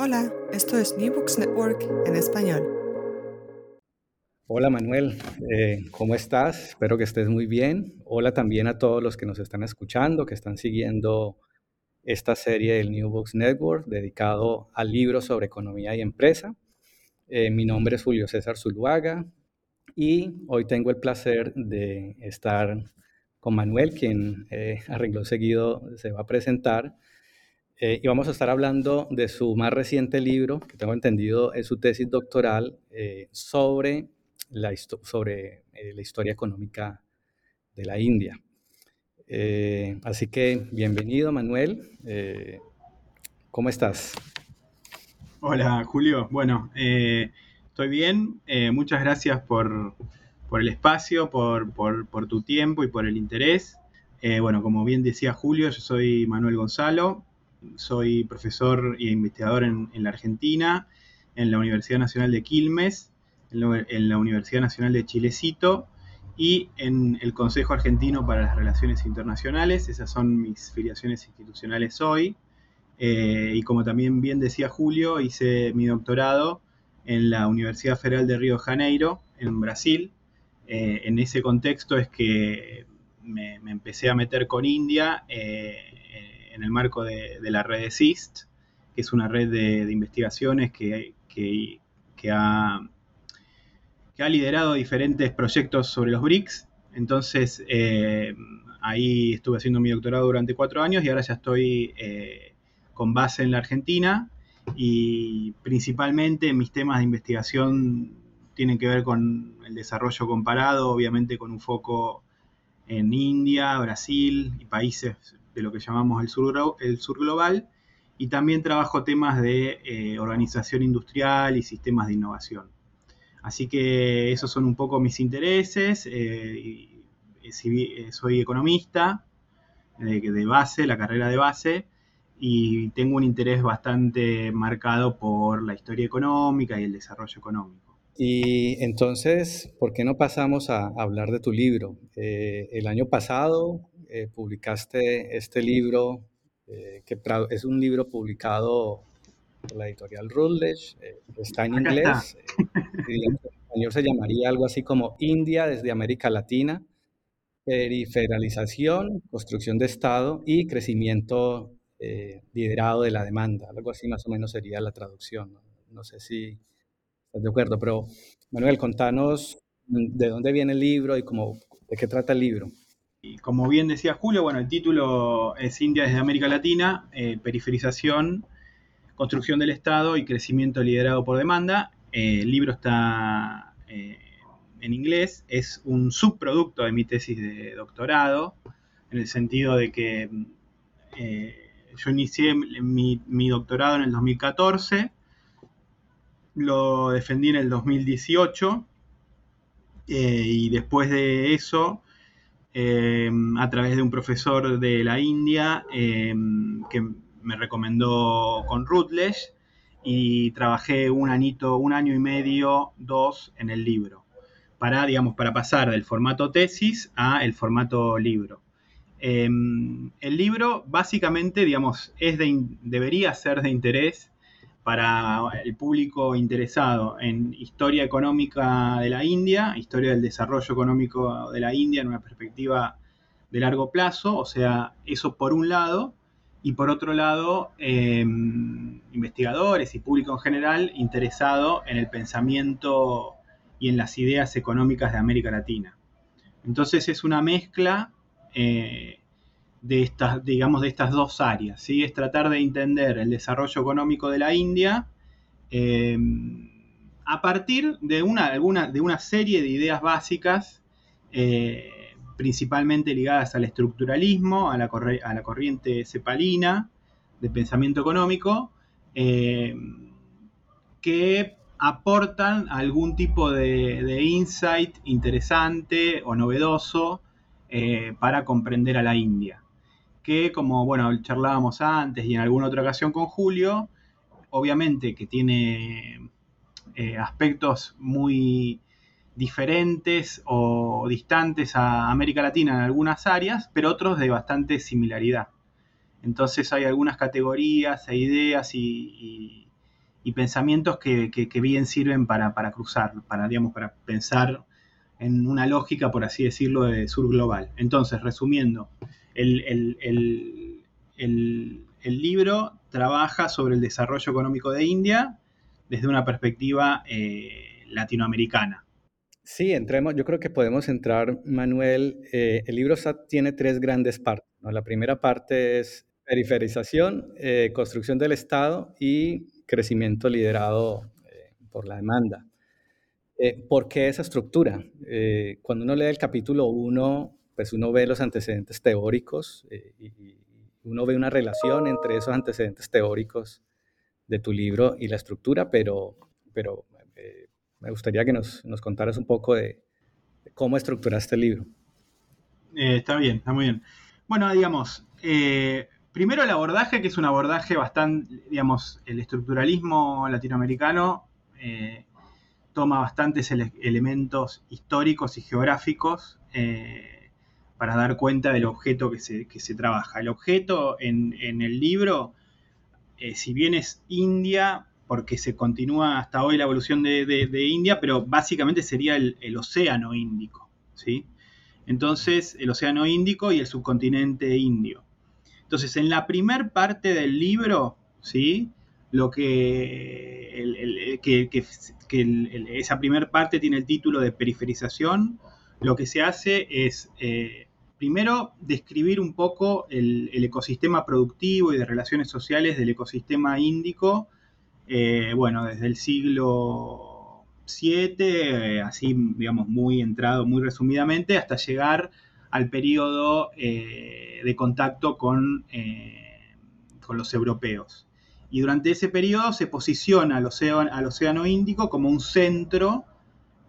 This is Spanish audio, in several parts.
Hola, esto es New Books Network en español. Hola Manuel, eh, ¿cómo estás? Espero que estés muy bien. Hola también a todos los que nos están escuchando, que están siguiendo esta serie del New Books Network dedicado al libro sobre economía y empresa. Eh, mi nombre es Julio César Zuluaga y hoy tengo el placer de estar con Manuel, quien eh, arregló seguido se va a presentar. Eh, y vamos a estar hablando de su más reciente libro, que tengo entendido es su tesis doctoral, eh, sobre, eh, la historia económica de la India. así que bienvenido, Manuel. ¿Cómo estás? Hola, Julio. Bueno, estoy bien. muchas gracias por, el espacio, por, tu tiempo y por el interés. bueno, como bien decía Julio, yo soy Manuel Gonzalo, soy profesor e investigador en, la Argentina, en la Universidad Nacional de Quilmes, en, la Universidad Nacional de Chilecito y en el Consejo Argentino para las Relaciones Internacionales. Esas son mis filiaciones institucionales hoy. Eh, y como también bien decía Julio, hice mi doctorado en la Universidad Federal de Río de Janeiro, en Brasil. Eh, en ese contexto es que me, empecé a meter con India. Eh, en el marco de, la red de SIST, que es una red de, investigaciones que, ha, liderado diferentes proyectos sobre los BRICS. Entonces, eh, ahí estuve haciendo mi doctorado durante cuatro años y ahora ya estoy eh, con base en la Argentina y principalmente mis temas de investigación tienen que ver con el desarrollo comparado, obviamente con un foco en India, Brasil y países de lo que llamamos el sur, el sur global, y también trabajo temas de eh, organización industrial y sistemas de innovación. Así que esos son un poco mis intereses. Eh, eh, soy economista de, base, la carrera de base, y tengo un interés bastante marcado por la historia económica y el desarrollo económico. Y entonces, ¿por qué no pasamos a hablar de tu libro? el año pasado eh, publicaste este libro, eh, que es un libro publicado por la editorial Routledge, eh, está en inglés, en español se llamaría algo así como India desde América Latina, periferización, construcción de Estado y crecimiento liderado de la demanda, algo así más o menos sería la traducción. No, sé si estás de acuerdo, pero Manuel, contanos de dónde viene el libro y cómo, de qué trata el libro. Y como bien decía Julio, bueno, el título es India desde América Latina, eh, periferización, construcción del Estado y crecimiento liderado por demanda. Eh, el libro está eh, en inglés, es un subproducto de mi tesis de doctorado, en el sentido de que yo inicié mi, doctorado en el 2014, lo defendí en el 2018 y después de eso eh, a través de un profesor de la India eh, que me recomendó con Routledge. y trabajé un añito, un año y medio, dos en el libro, para, digamos, para pasar del formato tesis a el formato libro. Em, el libro básicamente, digamos, es debería ser de interés para el público interesado en historia económica de la India, historia del desarrollo económico de la India en una perspectiva de largo plazo, o sea, eso por un lado, y por otro lado, em, investigadores y público en general interesado en el pensamiento y en las ideas económicas de América Latina. Entonces es una mezcla eh, de estas, digamos, de estas dos áreas, ¿sí? Es tratar de entender el desarrollo económico de la India em, a partir de una, alguna, de una serie de ideas básicas eh, principalmente ligadas al estructuralismo, a la, corriente cepalina de pensamiento económico, eh, que aportan algún tipo de, insight interesante o novedoso eh, para comprender a la India. Que como bueno, charlábamos antes y en alguna otra ocasión con Julio, obviamente que tiene eh, aspectos muy diferentes o distantes a América Latina en algunas áreas, pero otros de bastante similaridad. Entonces hay algunas categorías e ideas y, pensamientos que, bien sirven para, cruzar, para, digamos, para pensar en una lógica, por así decirlo, de sur global. Entonces, resumiendo, el, libro trabaja sobre el desarrollo económico de India desde una perspectiva eh, latinoamericana. Sí, entremos, yo creo que podemos entrar, Manuel. Eh, el libro tiene tres grandes partes. La primera parte es periferización, eh, construcción del Estado y crecimiento liderado eh, por la demanda. ¿Por qué esa estructura? cuando uno lee el capítulo 1, pues uno ve los antecedentes teóricos y, uno ve una relación entre esos antecedentes teóricos de tu libro y la estructura, pero, pero me gustaría que nos, contaras un poco de, cómo estructuraste el libro. Eh, está bien, está muy bien. Bueno, digamos, eh, primero el abordaje, que es un abordaje bastante, digamos, el estructuralismo latinoamericano eh, toma bastantes elementos históricos y geográficos para dar cuenta del objeto que se, trabaja. El objeto en, en el libro, si bien es India, porque se continúa hasta hoy la evolución de, India, pero básicamente sería el, océano Índico, ¿sí? Entonces, el océano Índico y el subcontinente indio. Entonces, en la primer parte del libro, ¿sí? Lo que, esa primera parte tiene el título de periferización, lo que se hace es, eh, primero, describir un poco el, ecosistema productivo y de relaciones sociales del ecosistema índico, eh, bueno, desde el siglo VII, eh, así digamos muy entrado, muy resumidamente, hasta llegar al periodo eh, de contacto con, con, los europeos. Y durante ese periodo se posiciona al océano, al océano Índico como un centro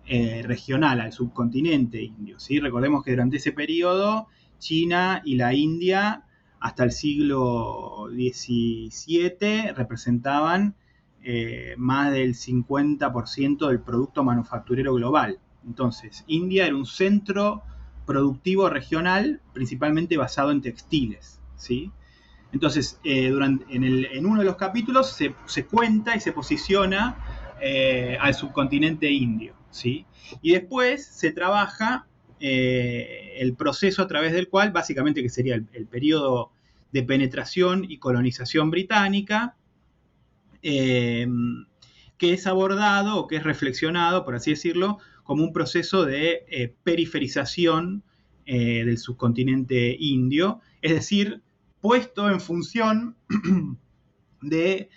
regional, al subcontinente indio. ¿sí? Recordemos que durante ese periodo China y la India hasta el siglo XVII representaban eh, más del 50% del producto manufacturero global. Entonces, India era un centro productivo regional, principalmente basado en textiles. ¿sí? Entonces, eh, durante, en, uno de los capítulos se, cuenta y se posiciona eh, al subcontinente indio. ¿Sí? Y después se trabaja el proceso a través del cual, básicamente que sería el, el periodo de penetración y colonización británica, Em, que es abordado o que es reflexionado, por así decirlo, como un proceso de eh, periferización eh, del subcontinente indio, es decir, puesto en función de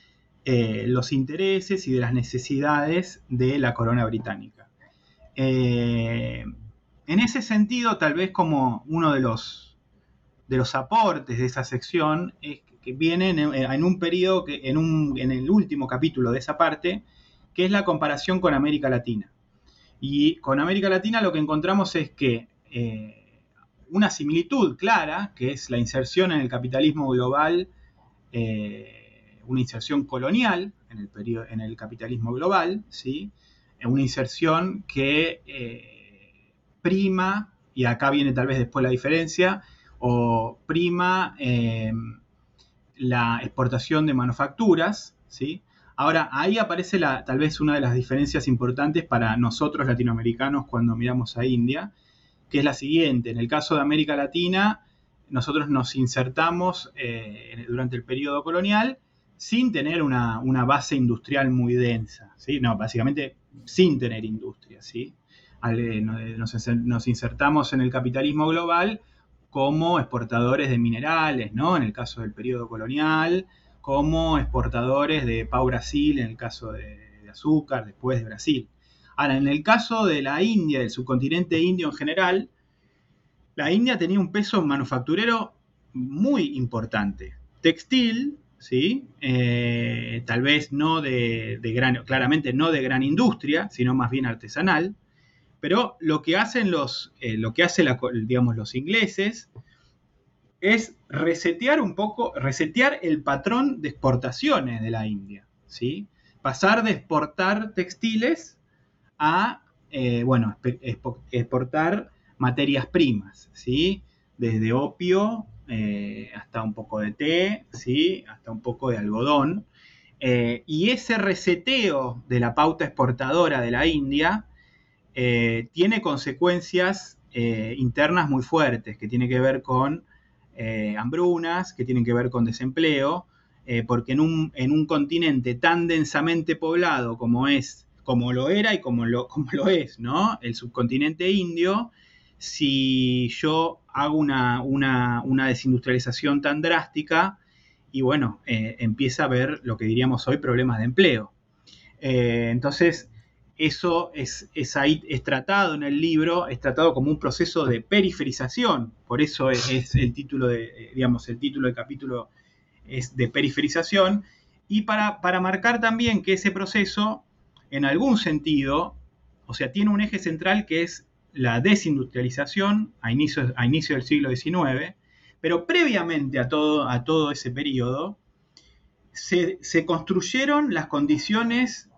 eh, los intereses y de las necesidades de la corona británica. En ese sentido, tal vez como uno de los, de los aportes de esa sección es que viene en, un periodo, que, en, un, en el último capítulo de esa parte, que es la comparación con América Latina. Y con América Latina lo que encontramos es que eh, una similitud clara, que es la inserción en el capitalismo global, eh, una inserción colonial en el, periodo, en el capitalismo global, ¿sí? Una inserción que eh, prima, y acá viene tal vez después la diferencia, o prima eh, la exportación de manufacturas, ¿sí? Ahora, ahí aparece la, tal vez una de las diferencias importantes para nosotros latinoamericanos cuando miramos a India, que es la siguiente. En el caso de América Latina, nosotros nos insertamos eh, durante el periodo colonial sin tener una, base industrial muy densa, ¿sí? No, básicamente sin tener industria, ¿sí? Eh, nos, insertamos en el capitalismo global como exportadores de minerales, ¿no? En el caso del periodo colonial, como exportadores de Pau Brasil, en el caso de, de azúcar, después de Brasil. Ahora, en el caso de la India, del subcontinente indio en general, la India tenía un peso manufacturero muy importante. Textil, ¿sí? Eh, tal vez no de, gran, claramente no de gran industria, sino más bien artesanal. Pero lo que hacen los, eh, lo que hace los ingleses es resetear un poco, resetear el patrón de exportaciones de la India, ¿sí? Pasar de exportar textiles a, eh, bueno, exportar materias primas, ¿sí? Desde opio eh, hasta un poco de té, ¿sí? Hasta un poco de algodón. Eh, y ese reseteo de la pauta exportadora de la India eh, tiene consecuencias internas muy fuertes, que tiene que ver con hambrunas, que tienen que ver con desempleo, porque en un, en un continente tan densamente poblado como es como lo era y como lo, como lo es, ¿no? El subcontinente indio, si yo hago una, desindustrialización tan drástica y bueno, eh, empieza a haber lo que diríamos hoy problemas de empleo. Eh, entonces, eso es, ahí, es tratado en el libro, es tratado como un proceso de periferización, por eso es, el título de, eh, digamos, el título del capítulo es de periferización, y para, para marcar también que ese proceso, en algún sentido, o sea, tiene un eje central que es la desindustrialización a inicio, a inicio del siglo XIX, pero previamente a todo, a todo ese periodo, se, construyeron las condiciones,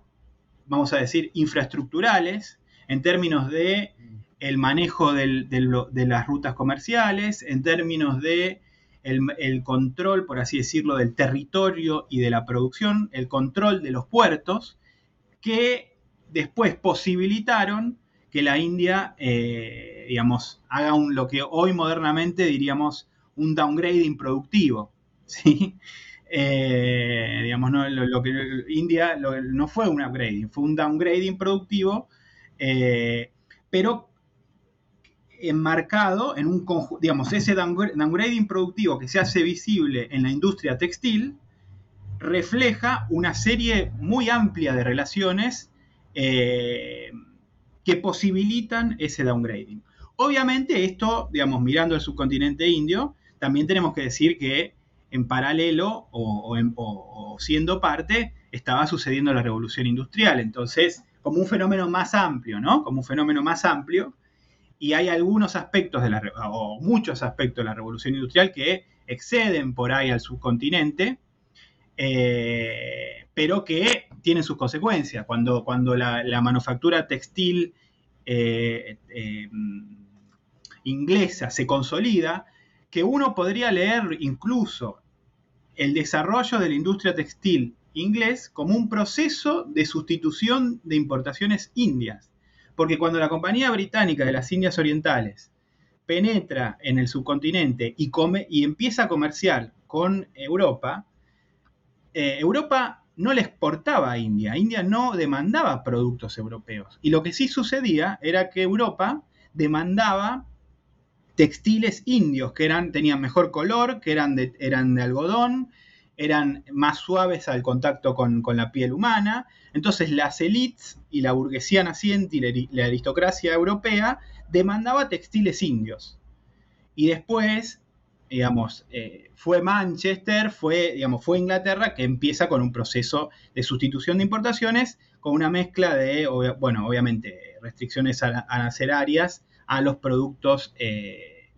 vamos a decir, infraestructurales, en términos de el manejo de las rutas comerciales, en términos de el, control, por así decirlo, del territorio y de la producción, el control de los puertos, que después posibilitaron que la India, eh, digamos, haga un, lo que hoy modernamente diríamos un downgrading productivo, ¿sí? Eh, digamos, no, lo, que India no fue un upgrading, fue un downgrading productivo, eh, pero enmarcado en un conjunto, digamos, ese downgrading productivo que se hace visible en la industria textil, refleja una serie muy amplia de relaciones que posibilitan ese downgrading. Obviamente esto, digamos, mirando el subcontinente indio, también tenemos que decir que en paralelo o, siendo parte estaba sucediendo la revolución industrial. Entonces, como un fenómeno más amplio, ¿no? Como un fenómeno más amplio. Y hay algunos aspectos de la, o muchos aspectos de la revolución industrial que exceden por ahí al subcontinente, eh, pero que tienen sus consecuencias. Cuando, cuando la, manufactura textil eh, eh, inglesa se consolida, que uno podría leer incluso el desarrollo de la industria textil inglés como un proceso de sustitución de importaciones indias. Porque cuando la Compañía Británica de las Indias Orientales penetra en el subcontinente y, come, y empieza a comerciar con Europa, eh, Europa no le exportaba a India. India no demandaba productos europeos. Y lo que sí sucedía era que Europa demandaba textiles indios que eran, tenían mejor color, que eran de, eran de algodón, eran más suaves al contacto con, la piel humana. Entonces las élites y la burguesía naciente y la aristocracia europea demandaba textiles indios. Y después digamos, eh, fue Manchester, fue, digamos, fue Inglaterra que empieza con un proceso de sustitución de importaciones con una mezcla de, bueno, obviamente, restricciones arancelarias a los productos eh,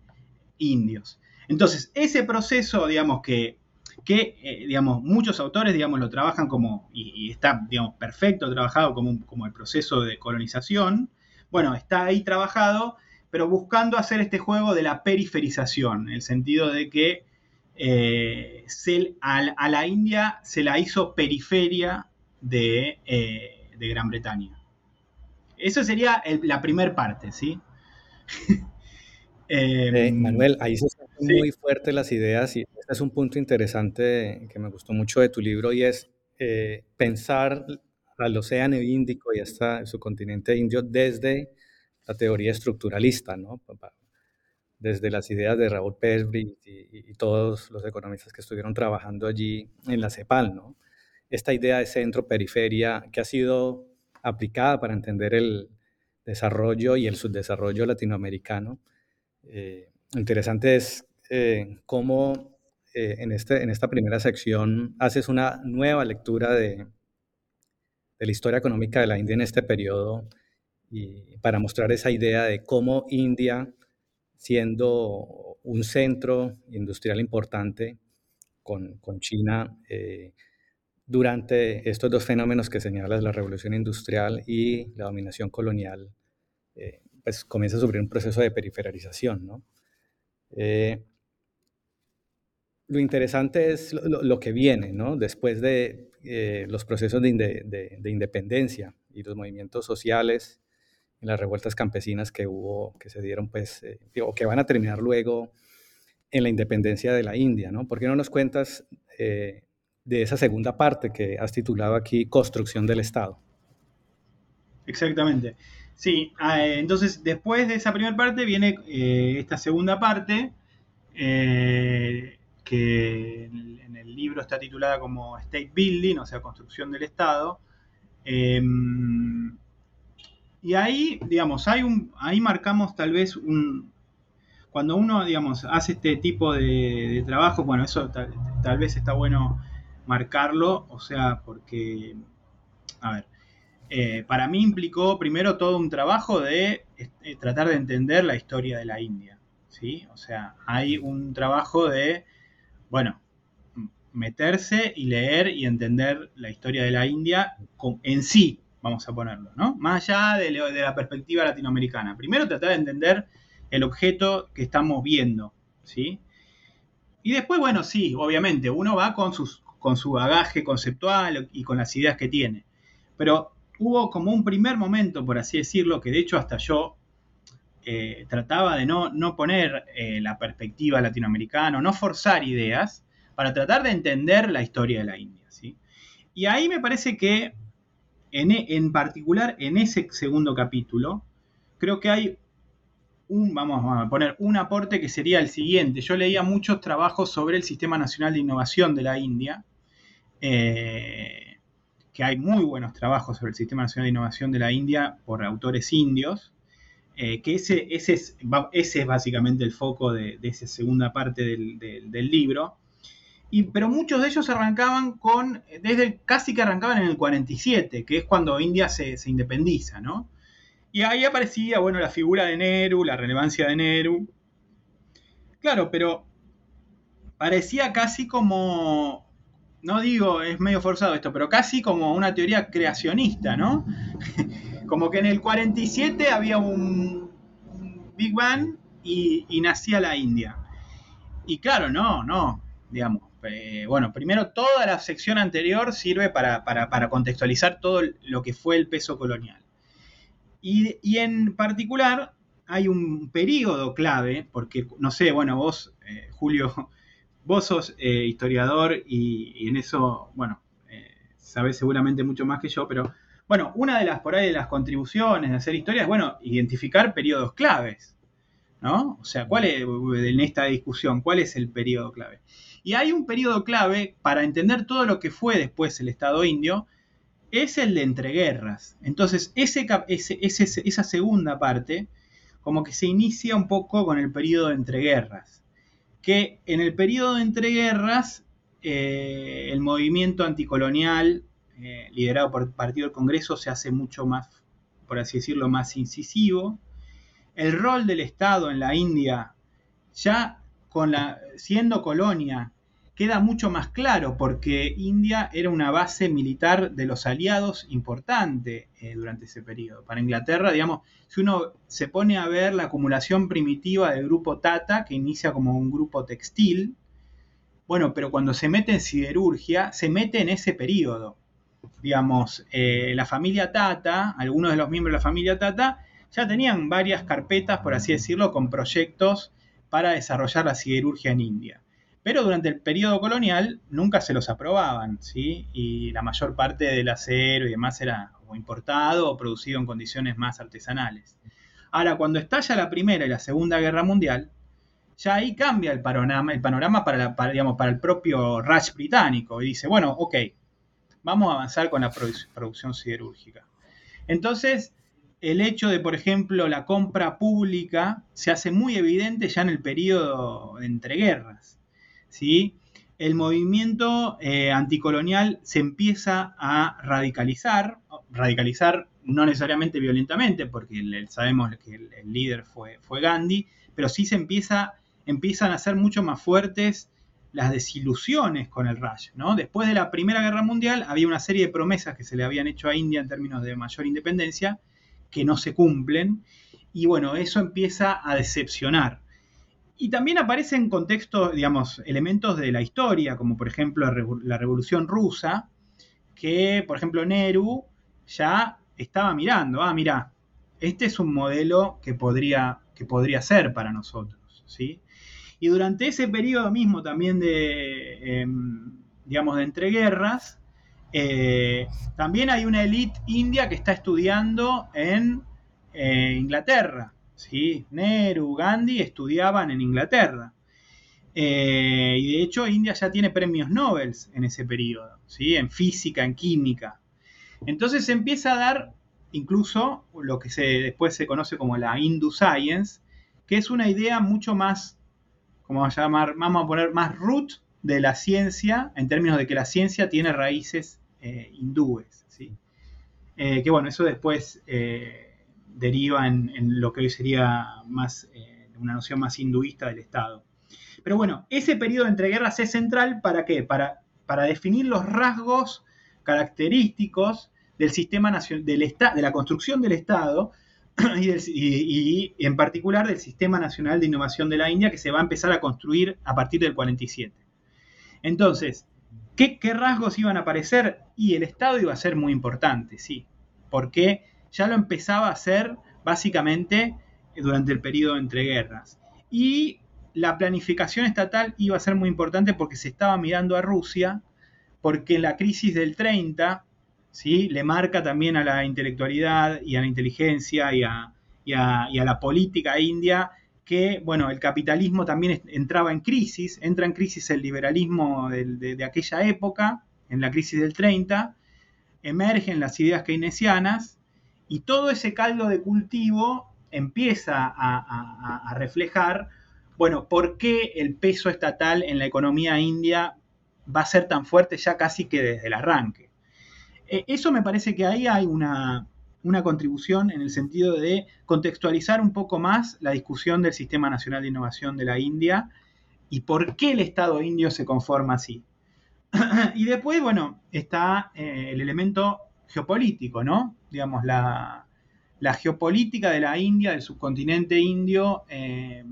indios. Entonces, ese proceso, digamos, que, que, eh, digamos, muchos autores, digamos, lo trabajan como, y, está, digamos, perfecto trabajado como, como el proceso de colonización. Bueno, está ahí trabajado, pero buscando hacer este juego de la periferización, en el sentido de que eh, a, la India se la hizo periferia de, eh, Gran Bretaña. Eso sería la primera parte, ¿sí? Eh, Manuel, ahí se están muy fuertes las ideas y este es un punto interesante que me gustó mucho de tu libro y es pensar al Océano Índico y hasta su continente indio desde la teoría estructuralista, ¿no? desde las ideas de Raúl Pesbri y, todos los economistas que estuvieron trabajando allí en la CEPAL, ¿no? Esta idea de centro-periferia que ha sido aplicada para entender el desarrollo y el subdesarrollo latinoamericano. Eh, interesante es eh, cómo eh, en, este, en esta primera sección haces una nueva lectura de, de la historia económica de la India en este periodo y para mostrar esa idea de cómo India siendo un centro industrial importante con, China eh, durante estos dos fenómenos que señalas, la revolución industrial y la dominación colonial, eh, pues comienza a sufrir un proceso de periferización. Eh, lo interesante es lo, que viene, Después de los procesos de, independencia y los movimientos sociales en las revueltas campesinas que hubo, que se dieron, pues, eh, o que van a terminar luego en la independencia de la India, ¿no? ¿Por qué no nos cuentas eh, de esa segunda parte que has titulado aquí Construcción del Estado? Exactamente. Sí, ah, eh, entonces después de esa primera parte viene esta segunda parte, que en el libro está titulada como State Building, o sea, Construcción del Estado. Y ahí, digamos, hay un, ahí marcamos tal vez un, cuando uno, digamos, hace este tipo de, trabajo, bueno, eso tal, vez está bueno marcarlo, o sea, porque, a ver, eh, para mí implicó primero todo un trabajo de eh, tratar de entender la historia de la India, ¿sí? O sea, hay un trabajo de, bueno, meterse y leer y entender la historia de la India en sí, vamos a ponerlo, ¿no? Más allá de, la perspectiva latinoamericana. Primero tratar de entender el objeto que estamos viendo, ¿sí? Y después, bueno, sí, obviamente, uno va con, con su bagaje conceptual y con las ideas que tiene. Pero hubo como un primer momento, por así decirlo, que de hecho hasta yo eh, trataba de no, no poner eh, la perspectiva latinoamericana, no forzar ideas, para tratar de entender la historia de la India. ¿sí? Y ahí me parece que en, particular, en ese segundo capítulo, creo que hay un, vamos a poner, un aporte que sería el siguiente. Yo leía muchos trabajos sobre el Sistema Nacional de Innovación de la India, eh, que hay muy buenos trabajos sobre el Sistema Nacional de Innovación de la India por autores indios, eh, que ese, ese, es, ese, es, básicamente el foco de, esa segunda parte del libro pero muchos de ellos arrancaban con, desde casi que arrancaban en el 47, que es cuando India se, independiza, ¿no? Y ahí aparecía, bueno, la figura de Nehru, la relevancia de Nehru. Claro, pero parecía casi como, no digo, es medio forzado esto, pero casi como una teoría creacionista, ¿no? como que en el 47 había un, Big Bang y, y nacía la India. Y claro, no, no, digamos, eh, bueno, primero toda la sección anterior sirve para, contextualizar todo lo que fue el peso colonial. Y, en particular hay un periodo clave, porque no sé, bueno, vos, eh, Julio, vos sos eh, historiador y, en eso, bueno, sabés seguramente mucho más que yo, pero bueno, una de las por ahí de las contribuciones de hacer historia es, bueno, identificar periodos claves, ¿no? O sea, ¿cuál es, en esta discusión, cuál es el periodo clave? Y hay un periodo clave para entender todo lo que fue después el Estado indio, es el de entreguerras. Entonces, ese, esa segunda parte, como que se inicia un poco con el periodo de entreguerras. Que en el periodo de entreguerras, eh, el movimiento anticolonial, eh, liderado por el Partido del Congreso, se hace mucho más, por así decirlo, más incisivo. El rol del Estado en la India, ya siendo colonia, queda mucho más claro porque India era una base militar de los aliados importante eh, durante ese periodo. Para Inglaterra, digamos, si uno se pone a ver la acumulación primitiva del grupo Tata, que inicia como un grupo textil, bueno, pero cuando se mete en siderurgia, se mete en ese periodo. Digamos, eh, la familia Tata, algunos de los miembros de la familia Tata, ya tenían varias carpetas, por así decirlo, con proyectos para desarrollar la siderurgia en India. Pero durante el periodo colonial nunca se los aprobaban, ¿sí? Y la mayor parte del acero y demás era importado o producido en condiciones más artesanales. Ahora, cuando estalla la Primera y la Segunda Guerra Mundial, ya ahí cambia el panorama, el panorama para el propio Raj británico y dice, bueno, ok, vamos a avanzar con la producción siderúrgica. Entonces, el hecho de, por ejemplo, la compra pública se hace muy evidente ya en el periodo de entreguerras. ¿Sí? el movimiento eh, anticolonial se empieza a radicalizar, radicalizar no necesariamente violentamente, porque sabemos que el, líder fue, fue, Gandhi, pero sí se empieza, empiezan a ser mucho más fuertes las desilusiones con el Raj. ¿no? Después de la Primera Guerra Mundial había una serie de promesas que se le habían hecho a India en términos de mayor independencia que no se cumplen, y bueno, eso empieza a decepcionar. Y también aparecen contextos, digamos, elementos de la historia, como por ejemplo la Revolución Rusa, que, por ejemplo, Nehru ya estaba mirando, ah, mira, este es un modelo que podría, que podría ser para nosotros, ¿sí? Y durante ese periodo mismo también de, em, digamos, de entreguerras, eh, también hay una élite india que está estudiando en eh, Inglaterra, ¿sí? Nehru, Gandhi estudiaban en Inglaterra. Eh, y de hecho India ya tiene premios Nobel en ese periodo, ¿sí? en física, en química. Entonces se empieza a dar incluso lo que se, después se conoce como la Hindu Science, que es una idea mucho más, como vamos a llamar, vamos a poner más root de la ciencia, en términos de que la ciencia tiene raíces eh, hindúes. ¿sí? Eh, que bueno, eso después deriva en, lo que hoy sería más eh, una noción más hinduista del Estado. Pero bueno, ese periodo de entreguerras es central para qué? Para, para definir los rasgos característicos del sistema nacional, del de la construcción del Estado y, en particular del Sistema Nacional de Innovación de la India que se va a empezar a construir a partir del 47. Entonces, ¿qué, qué rasgos iban a aparecer? Y el Estado iba a ser muy importante, sí. ¿Por qué? Ya lo empezaba a hacer básicamente durante el periodo entre guerras. Y la planificación estatal iba a ser muy importante porque se estaba mirando a Rusia, porque la crisis del 30 ¿sí? le marca también a la intelectualidad y a la inteligencia y a, la política india que, bueno, el capitalismo también entraba en crisis, entra en crisis el liberalismo de, de aquella época, en la crisis del 30, emergen las ideas keynesianas y todo ese caldo de cultivo empieza a, reflejar, bueno, por qué el peso estatal en la economía india va a ser tan fuerte ya casi que desde el arranque. Eh, eso me parece que ahí hay una, una contribución en el sentido de contextualizar un poco más la discusión del Sistema Nacional de Innovación de la India y por qué el Estado indio se conforma así. y después, bueno, está eh, el elemento geopolítico, ¿no? Digamos, la, geopolítica de la India, del subcontinente indio, eh,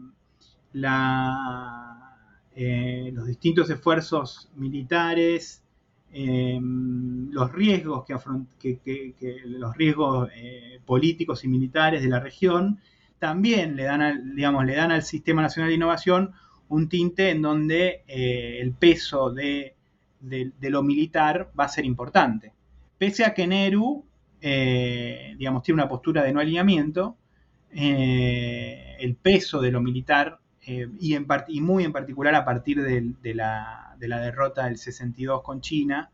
eh, los distintos esfuerzos militares, eh, los riesgos, que, los riesgos políticos y militares de la región, también le dan, al, digamos, le dan al Sistema Nacional de Innovación un tinte en donde el peso de, lo militar va a ser importante. Pese a que Nehru, eh, digamos, tiene una postura de no alineamiento, eh, el peso de lo militar, eh, y, muy en particular a partir de, la, derrota del 62 con China,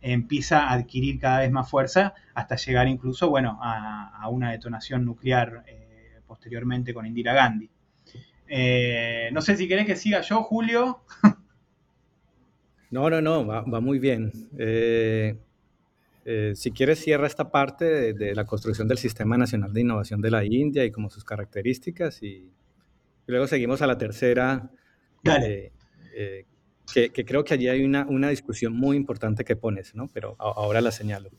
empieza a adquirir cada vez más fuerza hasta llegar incluso, bueno, a, una detonación nuclear posteriormente con Indira Gandhi. no sé si querés que siga yo, Julio. No, no, no, va, muy bien. Eh, si quieres, cierra esta parte de, la construcción del Sistema Nacional de Innovación de la India y como sus características y, luego seguimos a la tercera. Dale. Eh, que, creo que allí hay una, una, discusión muy importante que pones, ¿no? Pero ahora la señalo.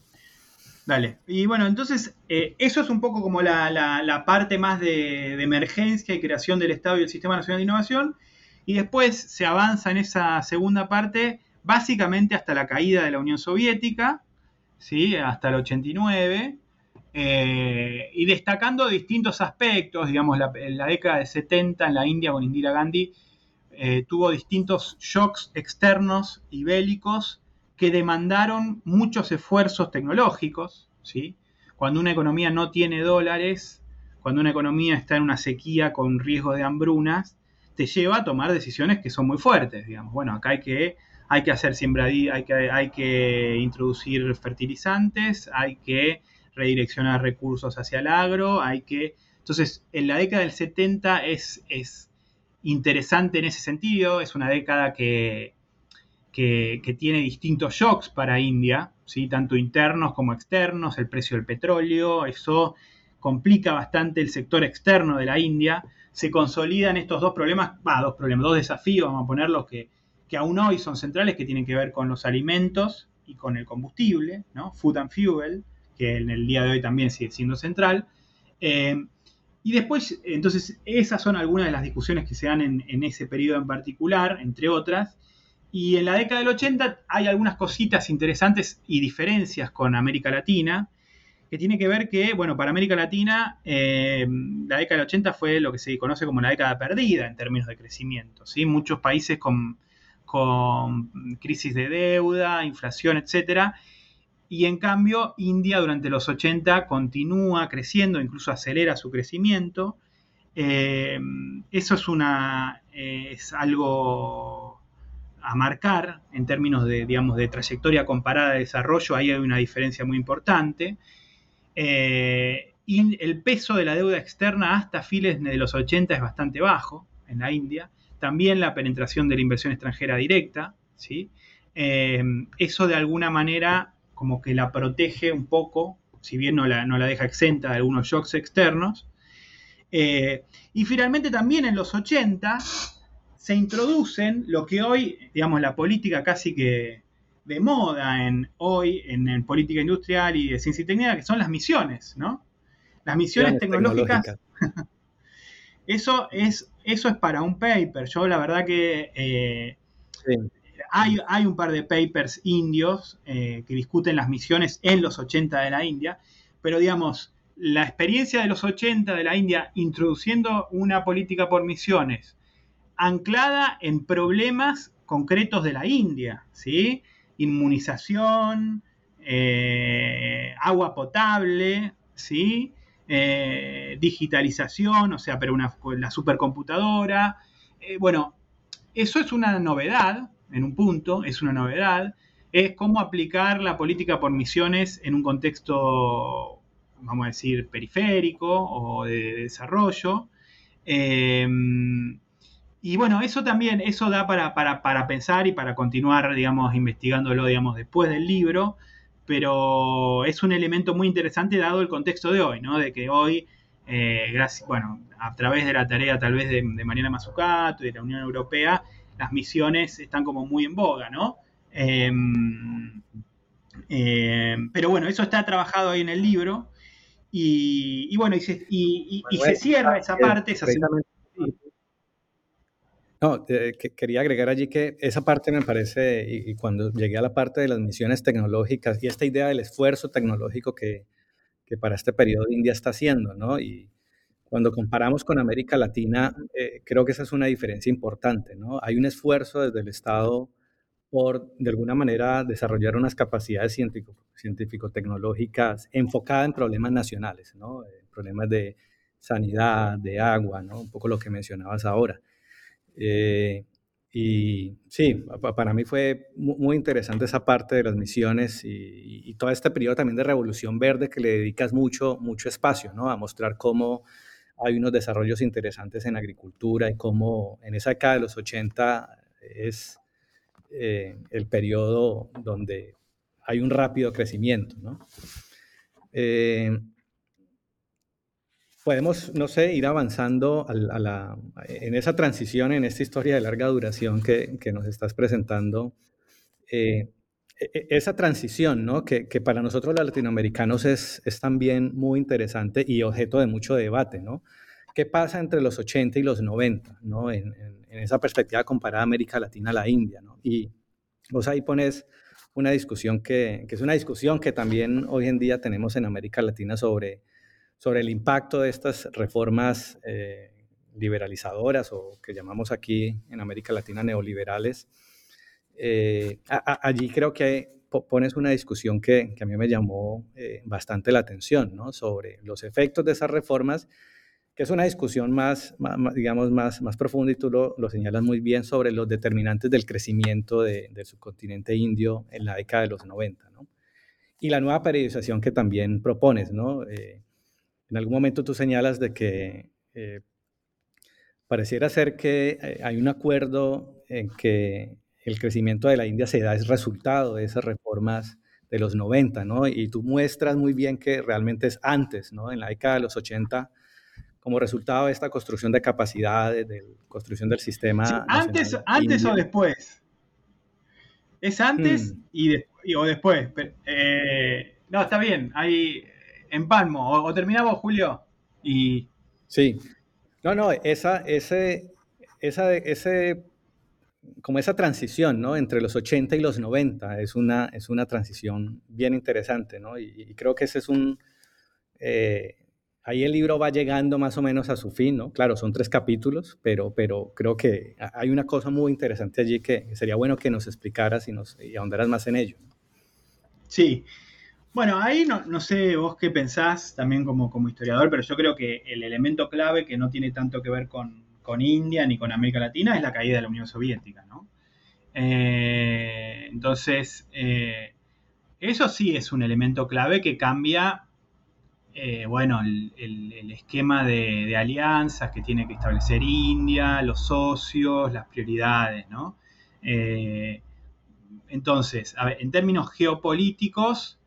Dale. Y bueno, entonces, eh, eso es un poco como la, la, parte más de, de, emergencia y creación del Estado y el Sistema Nacional de Innovación. Y después se avanza en esa segunda parte, básicamente hasta la caída de la Unión Soviética, ¿sí? hasta el 89. Eh, y destacando distintos aspectos, digamos, la, en la década de 70 en la India con Indira Gandhi eh, tuvo distintos shocks externos y bélicos que demandaron muchos esfuerzos tecnológicos, ¿sí? Cuando una economía no tiene dólares, cuando una economía está en una sequía con riesgo de hambrunas, te lleva a tomar decisiones que son muy fuertes, digamos. Bueno, acá hay que, hay que hacer siembradí, hay que, hay que introducir fertilizantes, hay que redireccionar recursos hacia el agro, hay que... Entonces, en la década del 70 es, es interesante en ese sentido, es una década que, que, tiene distintos shocks para India, ¿sí? tanto internos como externos, el precio del petróleo, eso complica bastante el sector externo de la India, se consolidan estos dos problemas, va, dos problemas, dos desafíos, vamos a ponerlos que, que aún hoy son centrales, que tienen que ver con los alimentos y con el combustible, ¿no? Food and Fuel, que en el día de hoy también sigue siendo central. Eh, y después, entonces, esas son algunas de las discusiones que se dan en, ese periodo en particular, entre otras. Y en la década del 80 hay algunas cositas interesantes y diferencias con América Latina, que tiene que ver que, bueno, para América Latina, eh, la década del 80 fue lo que se conoce como la década perdida en términos de crecimiento. ¿sí? Muchos países con, con crisis de deuda, inflación, etcétera, y en cambio, India durante los 80 continúa creciendo, incluso acelera su crecimiento. Eh, eso es, una, eh, es algo a marcar en términos de, digamos, de trayectoria comparada de desarrollo. Ahí hay una diferencia muy importante. Eh, y el peso de la deuda externa hasta fines de los 80 es bastante bajo en la India. También la penetración de la inversión extranjera directa. ¿sí? eso de alguna manera como que la protege un poco, si bien no la, no la deja exenta de algunos shocks externos. Eh, y finalmente también en los 80 se introducen lo que hoy, digamos, la política casi que de moda en hoy en, política industrial y de ciencia y técnica, que son las misiones, ¿no? Las misiones tecnológicas. eso, es, eso es para un paper. Yo la verdad que eh, hay, un par de papers indios eh, que discuten las misiones en los 80 de la India, pero digamos, la experiencia de los 80 de la India introduciendo una política por misiones anclada en problemas concretos de la India, ¿sí? Inmunización, eh, agua potable, ¿sí? Eh, digitalización, o sea, pero una, la supercomputadora. bueno, eso es una novedad, en un punto, es una novedad, es cómo aplicar la política por misiones en un contexto, vamos a decir, periférico o de, desarrollo. Eh, y bueno, eso también, eso da para, pensar y para continuar, digamos, investigándolo, digamos, después del libro, pero es un elemento muy interesante dado el contexto de hoy, ¿no? De que hoy, eh, gracias, bueno, a través de la tarea tal vez de, de Mariana Mazzucato y de la Unión Europea, las misiones están como muy en boga, ¿no? Em, em, pero bueno, eso está trabajado ahí en el libro. Y, bueno, y se, cierra esa parte. No, quería agregar allí que esa parte me parece, y, cuando llegué a la parte de las misiones tecnológicas y esta idea del esfuerzo tecnológico que, que para este periodo India está haciendo, ¿no? Y, cuando comparamos con América Latina, eh, creo que esa es una diferencia importante, ¿no? Hay un esfuerzo desde el Estado por, de alguna manera, desarrollar unas capacidades científico-tecnológicas enfocadas en problemas nacionales, ¿no? problemas de sanidad, de agua, ¿no? Un poco lo que mencionabas ahora. Eh, y sí, para mí fue muy interesante esa parte de las misiones y, y, todo este periodo también de revolución verde que le dedicas mucho, mucho espacio, ¿no? A mostrar cómo hay unos desarrollos interesantes en agricultura y cómo en esa década de los 80 es eh, el periodo donde hay un rápido crecimiento. ¿no? Eh, podemos, no sé, ir avanzando a la, en esa transición, en esta historia de larga duración que, que nos estás presentando. Eh, e, e, esa transición, ¿no? Que, que, para nosotros los latinoamericanos es, es, también muy interesante y objeto de mucho debate, ¿no? ¿Qué pasa entre los 80 y los 90, ¿no? En, en, en esa perspectiva comparada América Latina a la India, ¿no? Y vos ahí pones una discusión que, que, es una discusión que también hoy en día tenemos en América Latina sobre, sobre el impacto de estas reformas eh, liberalizadoras o que llamamos aquí en América Latina neoliberales. Eh, allí creo que pones una discusión que, que a mí me llamó eh, bastante la atención, ¿no? Sobre los efectos de esas reformas que es una discusión más, digamos, más, más profunda y tú lo, lo, señalas muy bien sobre los determinantes del crecimiento de, del subcontinente indio en la década de los 90, ¿no? Y la nueva periodización que también propones, ¿no? En algún momento tú señalas de que eh, pareciera ser que eh, hay un acuerdo en que el crecimiento de la India se da es resultado de esas reformas de los 90, ¿no? Y tú muestras muy bien que realmente es antes, ¿no? En la década de los 80 como resultado de esta construcción de capacidades, de construcción del sistema. Sí, antes antes o después. Es antes hmm. y, de, y, o después. Pero, eh, no, está bien. Hay empalmo. O, o terminamos, Julio. Y. Sí. No, no, esa, ese, esa, ese, como esa transición, ¿no? Entre los 80 y los 90 es una, es una transición bien interesante, ¿no? Y, y creo que ese es un, eh, ahí el libro va llegando más o menos a su fin, ¿no? Claro, son tres capítulos, pero, pero creo que hay una cosa muy interesante allí que sería bueno que nos explicaras y, nos, y ahondaras más en ello. Sí. Bueno, ahí no, no, sé vos qué pensás también como, como historiador, pero yo creo que el elemento clave que no tiene tanto que ver con, con India ni con América Latina es la caída de la Unión Soviética, ¿no? Eh, entonces, eh, eso sí es un elemento clave que cambia eh, bueno, el, el, esquema de, de, alianzas que tiene que establecer India, los socios, las prioridades, ¿no? Entonces, a ver, en términos geopolíticos,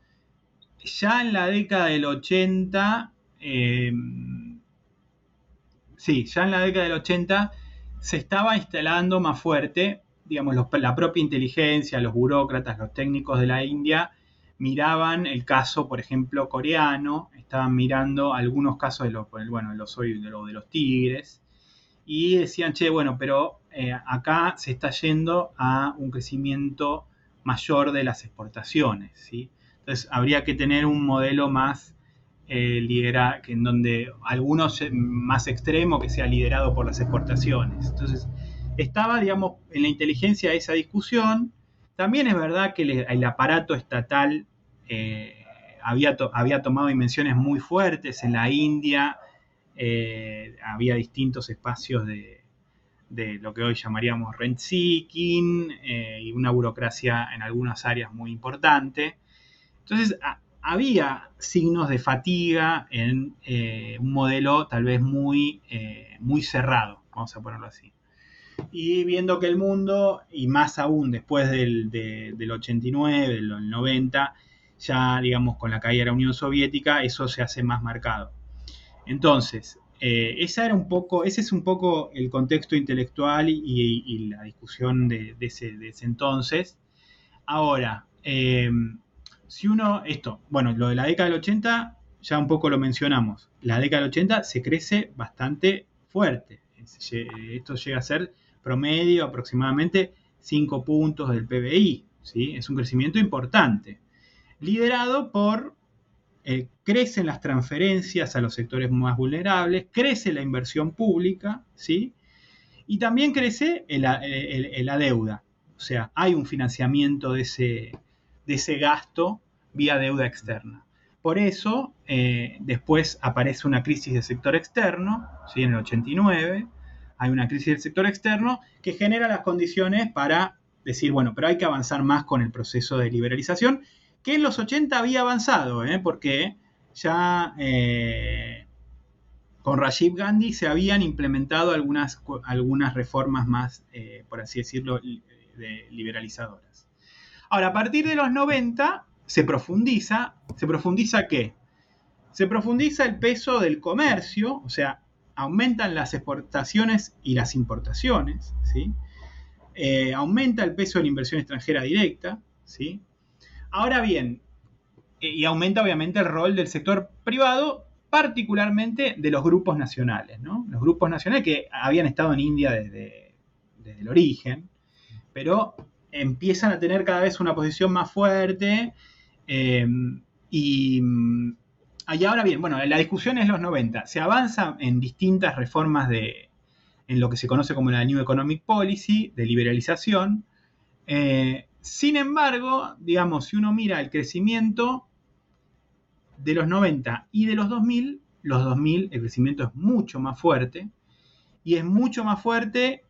ya en la década del 80, eh, sí, ya en la década del 80 se estaba instalando más fuerte, digamos, la propia inteligencia, los burócratas, los técnicos de la India, miraban el caso, por ejemplo, coreano, estaban mirando algunos casos de los, bueno, de los, de los tigres, y decían, che, bueno, pero eh, acá se está yendo a un crecimiento mayor de las exportaciones, ¿sí? Entonces habría que tener un modelo más eh, lidera, que en donde algunos más extremo que sea liderado por las exportaciones. Entonces estaba, digamos, en la inteligencia esa discusión, también es verdad que el aparato estatal eh, había, había, tomado dimensiones muy fuertes en la India, eh, había distintos espacios de, de, lo que hoy llamaríamos rent seeking eh, y una burocracia en algunas áreas muy importante. Entonces, había signos de fatiga en eh, un modelo tal vez muy, muy cerrado, vamos a ponerlo así y viendo que el mundo, y más aún después del, de, del 89, del 90, ya digamos con la caída de la Unión Soviética, eso se hace más marcado. Entonces, eh, era un poco, ese es un poco el contexto intelectual y, la discusión de, de, ese, de, ese, entonces. Ahora, eh, si uno, esto, bueno, lo de la década del 80, ya un poco lo mencionamos. La década del 80 se crece bastante fuerte. Esto llega a ser promedio aproximadamente 5 puntos del PBI. ¿sí? Es un crecimiento importante. Liderado por, eh, crecen las transferencias a los sectores más vulnerables, crece la inversión pública, ¿sí? y también crece la deuda. O sea, hay un financiamiento de ese, de ese gasto vía deuda externa. Por eso, eh, después aparece una crisis del sector externo, ¿sí? en el 89, hay una crisis del sector externo que genera las condiciones para decir, bueno, pero hay que avanzar más con el proceso de liberalización, que en los 80 había avanzado, ¿eh? porque ya eh, con Rajiv Gandhi se habían implementado algunas, algunas reformas más, eh, por así decirlo, de liberalizadoras. Ahora, a partir de los 90 se profundiza, ¿se profundiza qué? Se profundiza el peso del comercio, o sea, aumentan las exportaciones y las importaciones, ¿sí? Eh, aumenta el peso de la inversión extranjera directa, ¿sí? Ahora bien, eh, y aumenta obviamente el rol del sector privado, particularmente de los grupos nacionales, ¿no? Los grupos nacionales que habían estado en India desde, desde el origen, pero empiezan a tener cada vez una posición más fuerte eh, y, ahora bien, bueno, la discusión es los 90. Se avanza en distintas reformas de, en lo que se conoce como la New Economic Policy, de liberalización. Eh, sin embargo, digamos, si uno mira el crecimiento de los 90 y de los 2000, los 2000 el crecimiento es mucho más fuerte y es mucho más fuerte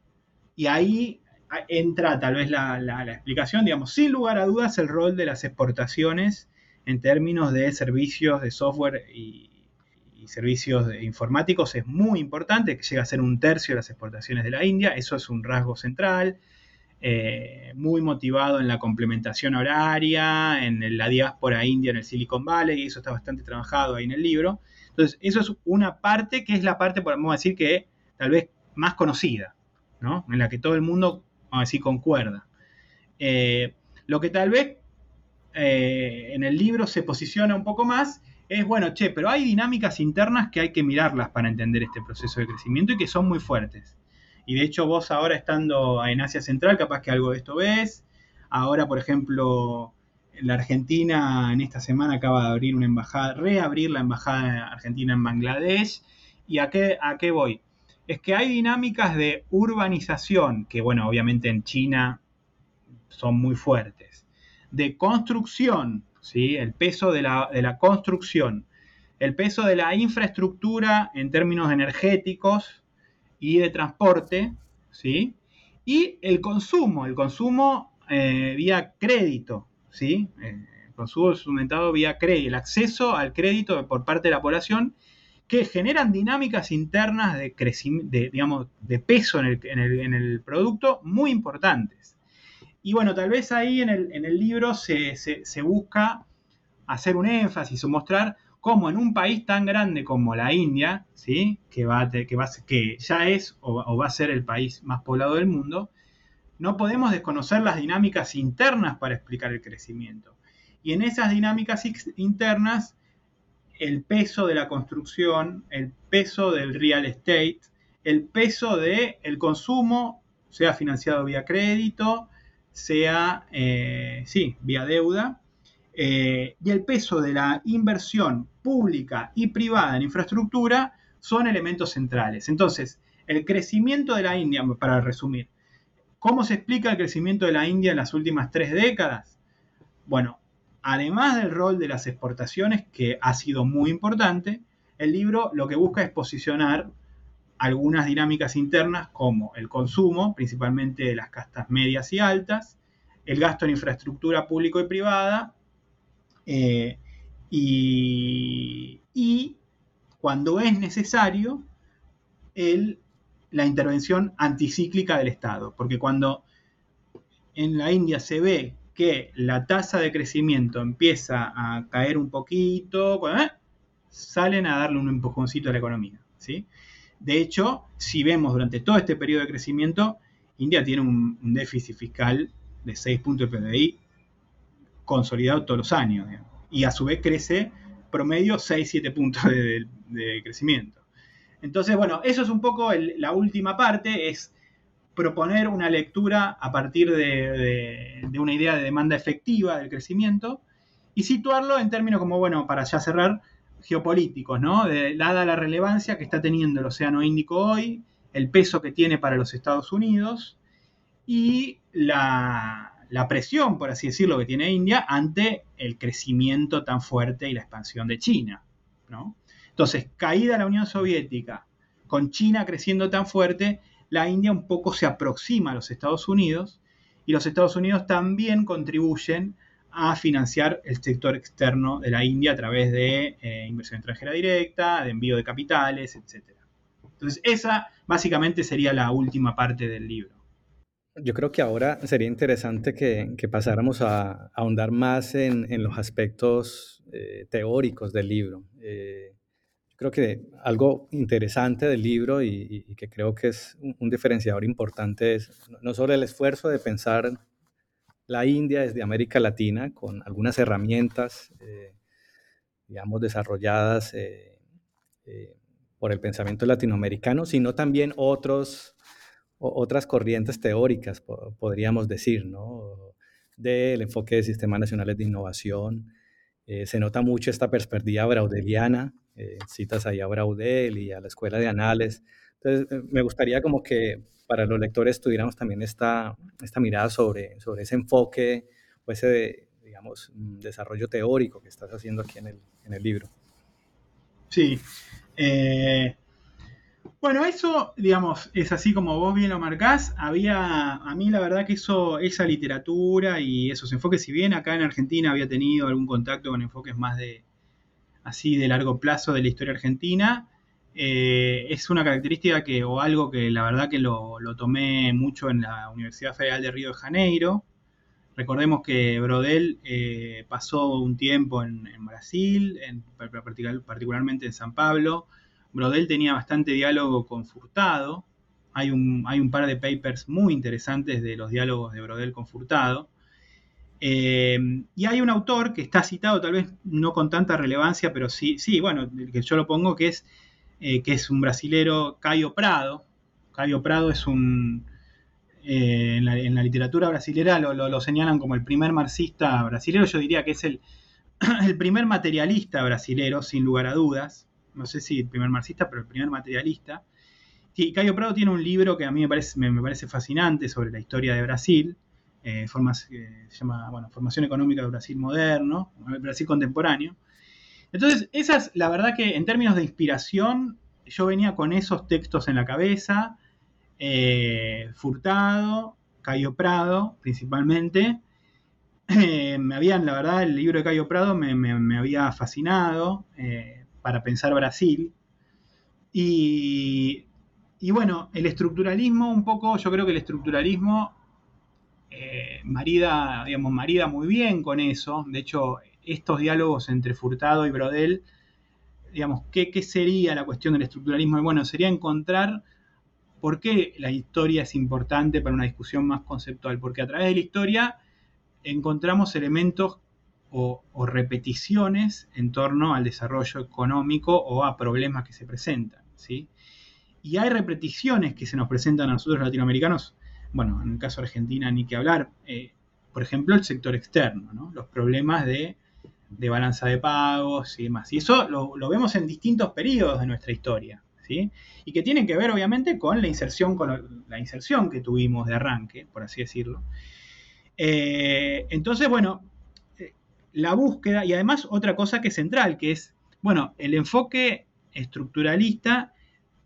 y ahí entra tal vez la, explicación, digamos, sin lugar a dudas el rol de las exportaciones en términos de servicios de software y, servicios informáticos es muy importante, que llega a ser un tercio de las exportaciones de la India, eso es un rasgo central, eh, muy motivado en la complementación horaria, en la diáspora india en el Silicon Valley, y eso está bastante trabajado ahí en el libro. Entonces, eso es una parte que es la parte, podemos decir, que tal vez más conocida, ¿no? En la que todo el mundo vamos a decir, concuerda. Eh, lo que tal vez eh, en el libro se posiciona un poco más es, bueno, che, pero hay dinámicas internas que hay que mirarlas para entender este proceso de crecimiento y que son muy fuertes. Y de hecho vos ahora estando en Asia Central, capaz que algo de esto ves. Ahora, por ejemplo, la Argentina en esta semana acaba de abrir una embajada, reabrir la embajada argentina en Bangladesh. ¿Y a qué, a qué voy? Es que hay dinámicas de urbanización, que bueno, obviamente en China son muy fuertes, de construcción, ¿sí? el peso de la, construcción, el peso de la infraestructura en términos energéticos y de transporte, ¿sí? y el consumo, el consumo eh, vía crédito, ¿sí? Eh, el consumo instrumentado vía crédito, el acceso al crédito por parte de la población que generan dinámicas internas de, de, digamos, de peso en el, producto muy importantes. Y bueno, tal vez ahí en el, libro se, busca hacer un énfasis o mostrar cómo en un país tan grande como la India, ¿sí? que, va que, va que ya es o, va a ser el país más poblado del mundo, no podemos desconocer las dinámicas internas para explicar el crecimiento. Y en esas dinámicas internas el peso de la construcción, el peso del real estate, el peso del el consumo, sea financiado vía crédito, sea, eh, sí, vía deuda, eh, y el peso de la inversión pública y privada en infraestructura son elementos centrales. Entonces, el crecimiento de la India, para resumir, ¿cómo se explica el crecimiento de la India en las últimas tres décadas? Bueno, además del rol de las exportaciones, que ha sido muy importante, el libro lo que busca es posicionar algunas dinámicas internas como el consumo, principalmente de las castas medias y altas, el gasto en infraestructura público y privada, eh, y, cuando es necesario, la intervención anticíclica del Estado. Porque cuando en la India se ve que la tasa de crecimiento empieza a caer un poquito, ¿eh? salen a darle un empujoncito a la economía. ¿sí? De hecho, si vemos durante todo este periodo de crecimiento, India tiene un, déficit fiscal de 6 puntos de PBI consolidado todos los años. Y a su vez crece promedio 6-7 puntos de, crecimiento. Entonces, bueno, eso es un poco la última parte, es proponer una lectura a partir de, una idea de demanda efectiva del crecimiento y situarlo en términos como, bueno, para ya cerrar, geopolíticos, ¿no? dada la relevancia que está teniendo el Océano Índico hoy, el peso que tiene para los Estados Unidos y la, la presión, por así decirlo, que tiene India ante el crecimiento tan fuerte y la expansión de China, ¿no? Entonces, caída la Unión Soviética, con China creciendo tan fuerte, la India un poco se aproxima a los Estados Unidos y los Estados Unidos también contribuyen a financiar el sector externo de la India a través de eh, inversión extranjera directa, de envío de capitales, etc. Entonces, esa básicamente sería la última parte del libro. Yo creo que ahora sería interesante que, pasáramos a, ahondar más en, los aspectos eh, teóricos del libro. Eh, creo que algo interesante del libro y, que creo que es un, diferenciador importante es no solo el esfuerzo de pensar la India desde América Latina con algunas herramientas, eh, digamos, desarrolladas eh, eh, por el pensamiento latinoamericano, sino también otros, otras corrientes teóricas, podríamos decir, ¿no? Del enfoque de sistemas nacionales de innovación. se nota mucho esta perspectiva braudeliana, citas ahí a Braudel y a la Escuela de Anales. Entonces, me gustaría como que para los lectores tuviéramos también esta, esta mirada sobre, sobre ese enfoque o ese, digamos, mm, desarrollo teórico que estás haciendo aquí en el, en el libro. Sí. Eh, bueno, eso, digamos, es así como vos bien lo marcás. Había, a mí la verdad que eso, esa literatura y esos enfoques, si bien acá en Argentina había tenido algún contacto con enfoques más de, así de largo plazo de la historia argentina, eh, es una característica que, o algo que la verdad que lo, tomé mucho en la Universidad Federal de Río de Janeiro. Recordemos que Brodel eh, pasó un tiempo en, Brasil, en, particularmente en San Pablo. Brodel tenía bastante diálogo con Furtado. Hay un, hay un par de papers muy interesantes de los diálogos de Brodel con Furtado. Eh, y hay un autor que está citado, tal vez no con tanta relevancia, pero sí, sí, bueno, que yo lo pongo, que es eh, que es un brasilero, Caio Prado. Caio Prado es un, eh, en, la, literatura brasilera lo, señalan como el primer marxista brasilero, yo diría que es el, el, primer materialista brasilero, sin lugar a dudas. No sé si el primer marxista, pero el primer materialista. Y Caio Prado tiene un libro que a mí me parece, me, parece fascinante sobre la historia de Brasil. Eh, bueno, Formación Económica de Brasil Moderno, Brasil Contemporáneo. Entonces, esa es la verdad que en términos de inspiración, yo venía con esos textos en la cabeza, eh, Furtado, Cayo Prado principalmente. Eh, me habían, la verdad, el libro de Cayo Prado me, había fascinado eh, para pensar Brasil. Y, y, bueno, el estructuralismo, un poco, yo creo que el estructuralismo marida, digamos, marida muy bien con eso. De hecho, estos diálogos entre Furtado y Brodel, digamos, ¿qué, sería la cuestión del estructuralismo? Bueno, sería encontrar por qué la historia es importante para una discusión más conceptual, porque a través de la historia encontramos elementos o, repeticiones en torno al desarrollo económico o a problemas que se presentan, ¿sí? Y hay repeticiones que se nos presentan a nosotros latinoamericanos, bueno, en el caso de Argentina ni que hablar, eh, por ejemplo, el sector externo, los problemas de de balanza de pagos y demás. Y eso lo, vemos en distintos periodos de nuestra historia, ¿sí? Y que tienen que ver, obviamente, con la inserción, con la inserción que tuvimos de arranque, por así decirlo. Eh, entonces, bueno, eh, la búsqueda, y además otra cosa que es central, que es, bueno, el enfoque estructuralista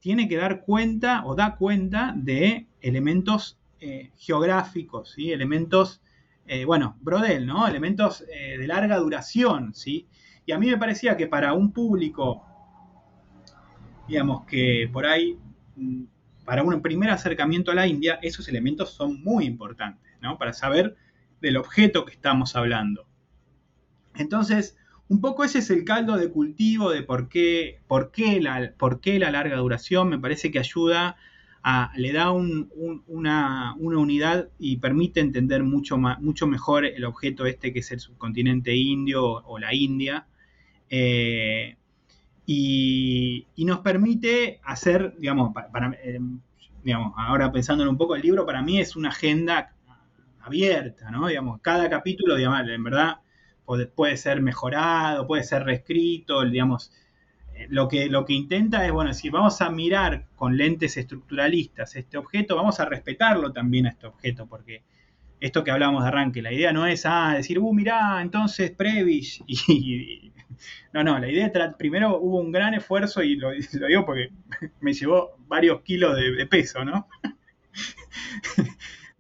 tiene que dar cuenta o da cuenta de elementos eh, geográficos, ¿sí? elementos eh, bueno, Brodel, ¿no? Elementos eh, de larga duración, ¿sí? Y a mí me parecía que para un público, digamos, que por ahí, mm, para un primer acercamiento a la India, esos elementos son muy importantes, ¿no? Para saber del objeto que estamos hablando. Entonces, un poco ese es el caldo de cultivo de por qué, por qué, la, por qué la larga duración. Me parece que ayuda le da una, unidad y permite entender mucho, mucho mejor el objeto este que es el subcontinente indio o, la India. Eh, y, nos permite hacer, digamos, eh, digamos, ahora pensándolo un poco, el libro para mí es una agenda abierta, ¿no? Digamos, cada capítulo, digamos, en verdad puede, puede ser mejorado, puede ser reescrito, digamos, lo que, lo que intenta es, bueno, si vamos a mirar con lentes estructuralistas este objeto, vamos a respetarlo también a este objeto, porque esto que hablamos de arranque, la idea no es ah, decir, uh, mirá, entonces Prevish, y, no, no, la idea primero hubo un gran esfuerzo, y lo, digo porque me llevó varios kilos de, peso, ¿no?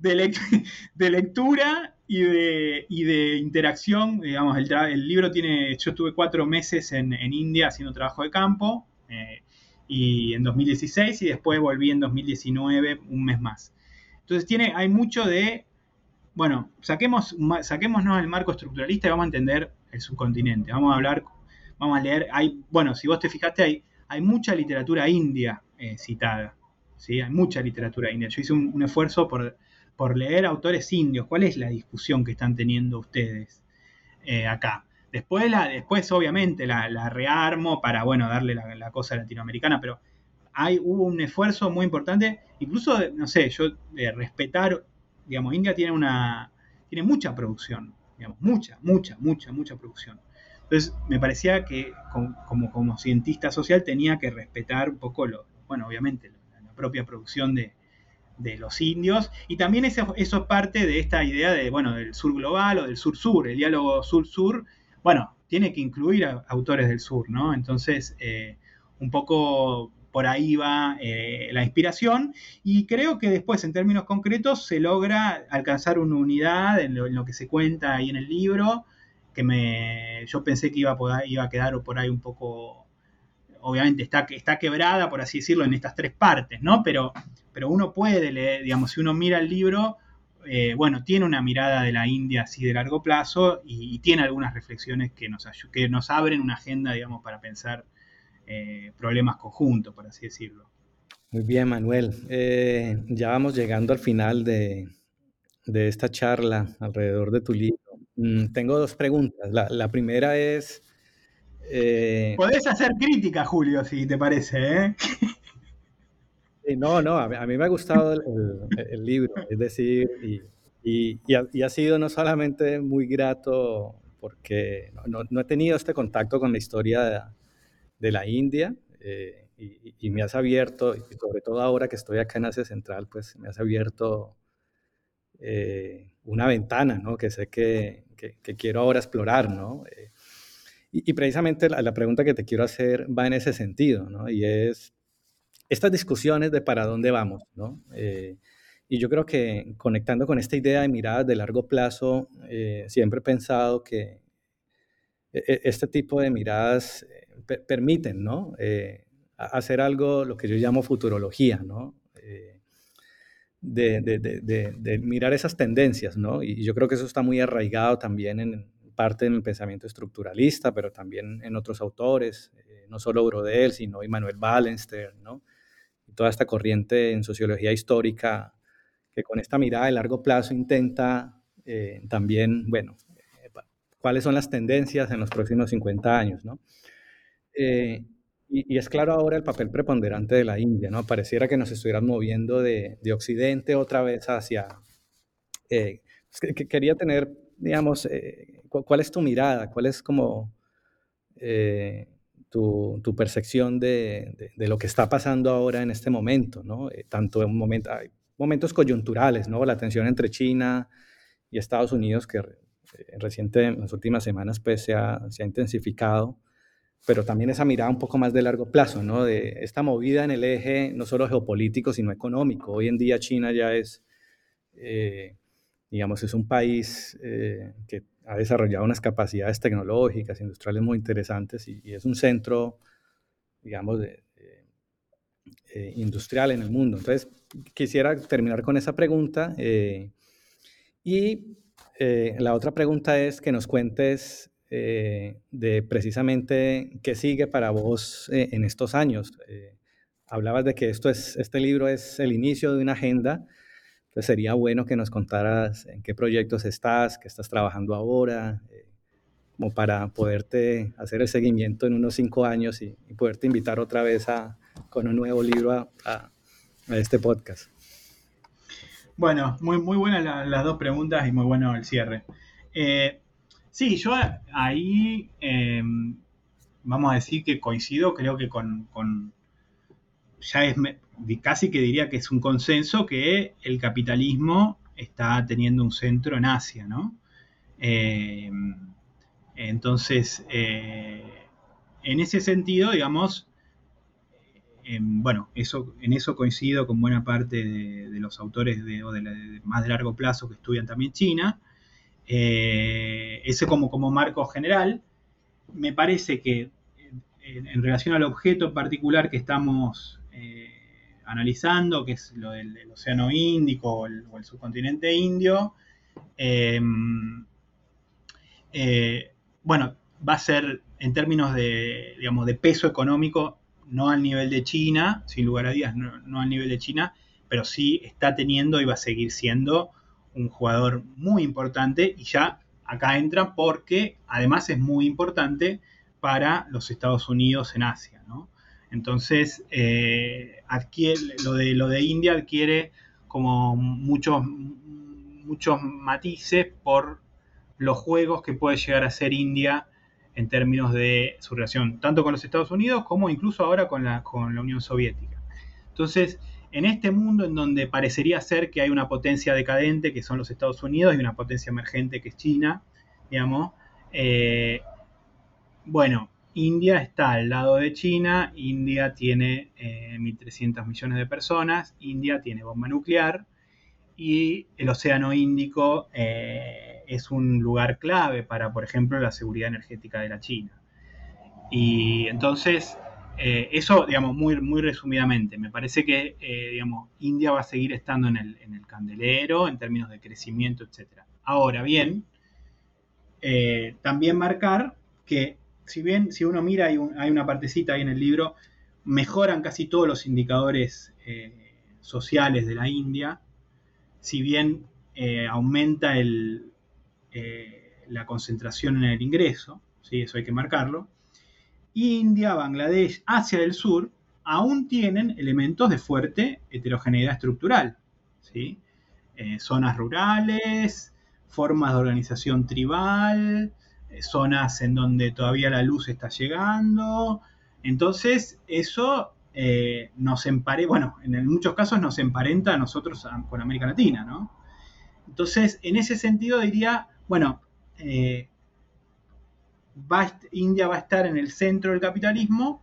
de, lectura y de, de interacción, digamos, el, libro tiene, yo estuve cuatro meses en, India haciendo trabajo de campo, eh, y en 2016, y después volví en 2019, un mes más. Entonces tiene, hay mucho de, bueno, saquemos, saquémonos el marco estructuralista y vamos a entender el subcontinente, vamos a hablar, vamos a leer, hay, bueno, si vos te fijaste, hay, hay mucha literatura india eh, citada, ¿sí? hay mucha literatura india. Yo hice un, esfuerzo por, por, leer autores indios. ¿Cuál es la discusión que están teniendo ustedes eh, acá? Después, la, después obviamente, la, rearmo para, bueno, darle la, cosa latinoamericana, pero hay, hubo un esfuerzo muy importante, incluso, no sé, yo de respetar, digamos, India tiene una, tiene mucha producción, digamos, mucha, mucha, mucha, mucha producción. Entonces, me parecía que como, como, cientista social tenía que respetar un poco, lo, bueno, obviamente, la, propia producción de, los indios. Y también eso, eso, es parte de esta idea de, bueno, del sur global o del sur-sur, el diálogo sur-sur, bueno, tiene que incluir a autores del sur, ¿no? Entonces, eh, un poco por ahí va eh, la inspiración y creo que después en términos concretos se logra alcanzar una unidad en lo, que se cuenta ahí en el libro que me yo pensé que iba a, iba a quedar por ahí un poco obviamente está, está quebrada por así decirlo en estas tres partes no pero pero uno puede leer digamos si uno mira el libro eh, bueno, tiene una mirada de la India así de largo plazo y, tiene algunas reflexiones que nos, que nos abren una agenda, digamos, para pensar eh, problemas conjuntos, por así decirlo. Muy bien, Manuel. Eh, ya vamos llegando al final de, esta charla alrededor de tu libro. Mm, tengo dos preguntas. La, primera es... Podés hacer crítica, Julio, si te parece, no, no, a mí, me ha gustado el, libro, es decir, y, ha, sido no solamente muy grato porque no, he tenido este contacto con la historia de, la India eh, y, me has abierto, y sobre todo ahora que estoy acá en Asia Central, pues me has abierto eh, una ventana, ¿no? Que sé que, quiero ahora explorar, ¿no? Eh, y, precisamente la, la, pregunta que te quiero hacer va en ese sentido, ¿no? Y es, estas discusiones de para dónde vamos, ¿no? Eh, y yo creo que conectando con esta idea de miradas de largo plazo, eh, siempre he pensado que e, e, este tipo de miradas eh, permiten, ¿no? hacer algo, lo que yo llamo futurología, ¿no? De, mirar esas tendencias, ¿no? Y yo creo que eso está muy arraigado también en parte en el pensamiento estructuralista, pero también en otros autores, no solo Brodel, sino Immanuel Wallenstern, ¿no? Toda esta corriente en sociología histórica que con esta mirada de largo plazo intenta eh, también, bueno, eh, cuáles son las tendencias en los próximos 50 años, ¿no? Eh, y, es claro ahora el papel preponderante de la India, ¿no? Pareciera que nos estuvieran moviendo de, de Occidente otra vez hacia... Pues, que, quería tener, digamos, ¿cuál es tu mirada? ¿Cuál es como tu, percepción de, lo que está pasando ahora en este momento, ¿no? Eh, tanto en momento, hay momentos coyunturales, ¿no? La tensión entre China y Estados Unidos que eh, reciente, en las últimas semanas pues, se, ha, intensificado, pero también esa mirada un poco más de largo plazo, ¿no? De esta movida en el eje no solo geopolítico, sino económico. Hoy en día China ya es, eh, digamos, es un país que ha desarrollado unas capacidades tecnológicas, industriales muy interesantes y, es un centro, digamos, eh, industrial en el mundo. Entonces, quisiera terminar con esa pregunta. Eh, y eh, la otra pregunta es que nos cuentes de precisamente qué sigue para vos en estos años. hablabas de que esto es, este libro es el inicio de una agenda entonces sería bueno que nos contaras en qué proyectos estás, qué estás trabajando ahora, eh, como para poderte hacer el seguimiento en unos cinco años y, poderte invitar otra vez a, con un nuevo libro a, este podcast. Bueno, muy, muy buenas las dos preguntas y muy bueno el cierre. Eh, sí, yo ahí em, vamos a decir que coincido, creo que con ya es casi que diría que es un consenso que el capitalismo está teniendo un centro en Asia, ¿no? Eh, entonces, eh, en ese sentido, digamos, eh, bueno, eso, en eso coincido con buena parte de, los autores de, más de largo plazo que estudian también China. ese como, como marco general, me parece que en, relación al objeto particular que estamos analizando, que es lo del, Océano Índico o el, subcontinente indio, em, eh, bueno, va a ser en términos de, digamos, de peso económico, no al nivel de China, sin lugar a dudas, no, al nivel de China, pero sí está teniendo y va a seguir siendo un jugador muy importante y ya acá entra porque además es muy importante para los Estados Unidos en Asia, ¿no? Entonces, eh, adquiere, lo, de, lo de India adquiere como muchos, muchos matices por los juegos que puede llegar a ser India en términos de su relación tanto con los Estados Unidos como incluso ahora con la, con la Unión Soviética. Entonces, en este mundo en donde parecería ser que hay una potencia decadente, que son los Estados Unidos, y una potencia emergente, que es China, digamos, eh, bueno, India está al lado de China, India tiene 1.300 eh, millones de personas, India tiene bomba nuclear y el Océano Índico eh, es un lugar clave para, por ejemplo, la seguridad energética de la China. Y entonces, eh, eso, digamos, muy, muy resumidamente, me parece que, digamos, India va a seguir estando en el, en el candelero en términos de crecimiento, etc. Ahora bien, también marcar que si bien si uno mira, hay, una partecita ahí en el libro, mejoran casi todos los indicadores eh, sociales de la India, si bien eh, aumenta eh, la concentración en el ingreso, ¿sí? eso hay que marcarlo, India, Bangladesh, Asia del Sur, aún tienen elementos de fuerte heterogeneidad estructural, ¿sí? zonas rurales, formas de organización tribal, zonas en donde todavía la luz está llegando. Entonces, eso eh, nos emparenta, bueno, en muchos casos nos emparenta a nosotros con América Latina, ¿no? Entonces, en ese sentido diría, bueno, eh, India va a estar en el centro del capitalismo,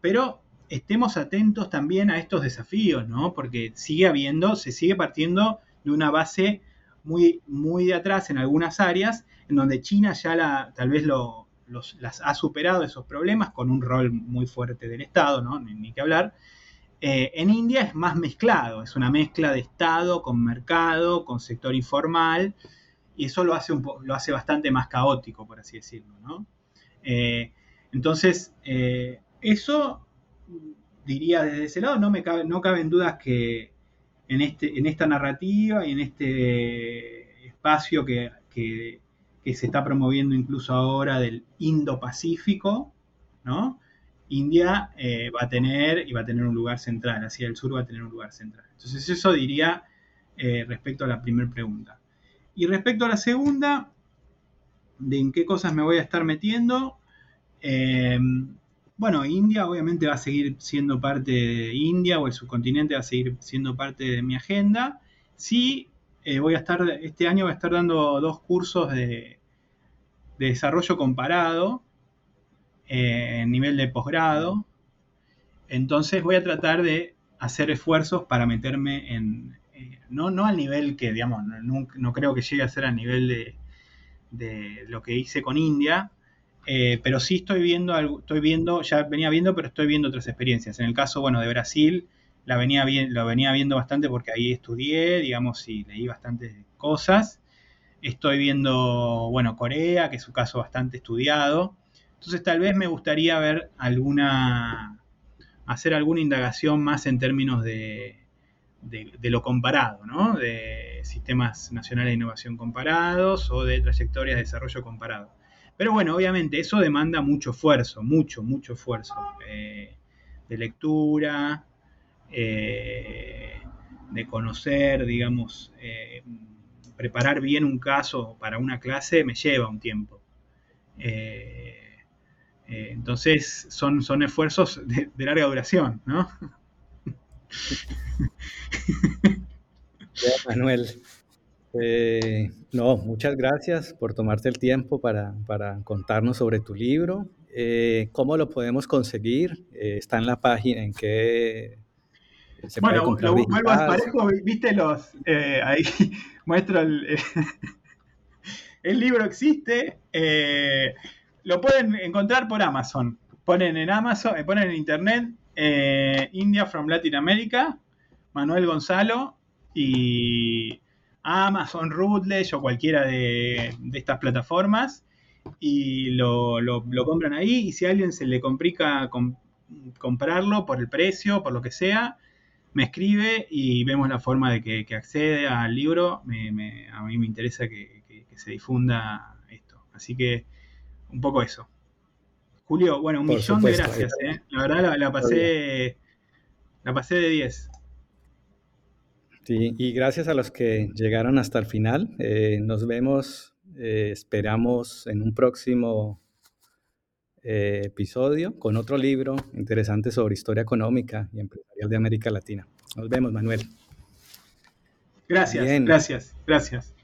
pero estemos atentos también a estos desafíos, ¿no? Porque sigue habiendo, se sigue partiendo de una base muy, muy de atrás en algunas áreas, en donde China ya tal vez las ha superado esos problemas con un rol muy fuerte del Estado, ¿no? ni, que hablar. Eh, en India es más mezclado, es una mezcla de Estado con mercado, con sector informal, y eso lo hace, lo hace bastante más caótico, por así decirlo. Eh, entonces, eh, eso diría desde ese lado, no, me cabe, no caben dudas que en, este, en esta narrativa y en este espacio que, se está promoviendo incluso ahora del Indo-Pacífico, ¿no? India eh, va a tener y va a tener un lugar central, hacia el sur va a tener un lugar central. Entonces eso diría eh, respecto a la primera pregunta. Y respecto a la segunda, de en qué cosas me voy a estar metiendo, eh, bueno, India obviamente va a seguir siendo parte de India o el subcontinente va a seguir siendo parte de mi agenda. Sí, eh, voy a estar, este año voy a estar dando dos cursos de, desarrollo comparado eh, en nivel de posgrado. Entonces voy a tratar de hacer esfuerzos para meterme en, eh, no, no al nivel que, digamos, no, creo que llegue a ser al nivel de, de lo que hice con India, pero sí estoy viendo, estoy viendo, ya venía viendo, pero estoy viendo otras experiencias. En el caso, bueno, de Brasil, la venía, lo venía viendo bastante porque ahí estudié, digamos, y leí bastantes cosas. Estoy viendo, bueno, Corea, que es un caso bastante estudiado. Entonces, tal vez me gustaría ver alguna, hacer alguna indagación más en términos de, de lo comparado, ¿no? De sistemas nacionales de innovación comparados o de trayectorias de desarrollo comparado. Pero bueno, obviamente eso demanda mucho esfuerzo, mucho, mucho esfuerzo eh, de lectura, eh, de conocer, digamos, eh, preparar bien un caso para una clase me lleva un tiempo. entonces son, son esfuerzos de, larga duración, ¿no? Manuel, eh, no, muchas gracias por tomarte el tiempo para, contarnos sobre tu libro. Eh, ¿Cómo lo podemos conseguir? Eh, está en la página en que se bueno, puede comprar lo vuelvo a parejo, viste los, ahí muestro el, el libro existe, lo pueden encontrar por Amazon. Ponen en Amazon, ponen en internet India from Latin America, Manuel Gonzalo y Amazon, Rootledge o cualquiera de, estas plataformas y lo, compran ahí y si a alguien se le complica comprarlo por el precio, por lo que sea, me escribe y vemos la forma de que, accede al libro. a mí me interesa que, se difunda esto. Así que un poco eso. Julio, bueno, un millón de gracias. ¿eh? La verdad la, pasé, la pasé de 10. Sí, y gracias a los que llegaron hasta el final. Eh, nos vemos, eh, esperamos en un próximo episodio con otro libro interesante sobre historia económica y empresarial de América Latina. Nos vemos, Manuel. Gracias, gracias, gracias.